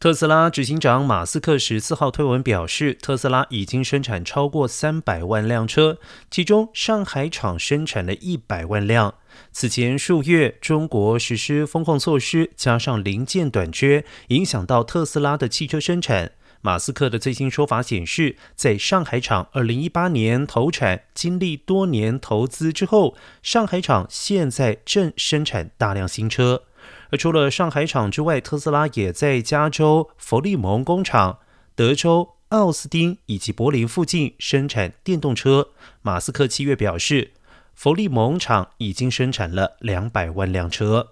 特斯拉执行长马斯克十四号推文表示，特斯拉已经生产超过三百万辆车，其中上海厂生产了一百万辆。此前数月，中国实施封控措施，加上零件短缺，影响到特斯拉的汽车生产。马斯克的最新说法显示，在上海厂二零一八年投产，经历多年投资之后，上海厂现在正生产大量新车。而除了上海厂之外，特斯拉也在加州弗利蒙工厂、德州奥斯汀以及柏林附近生产电动车。马斯克七月表示，弗利蒙厂已经生产了两百万辆车。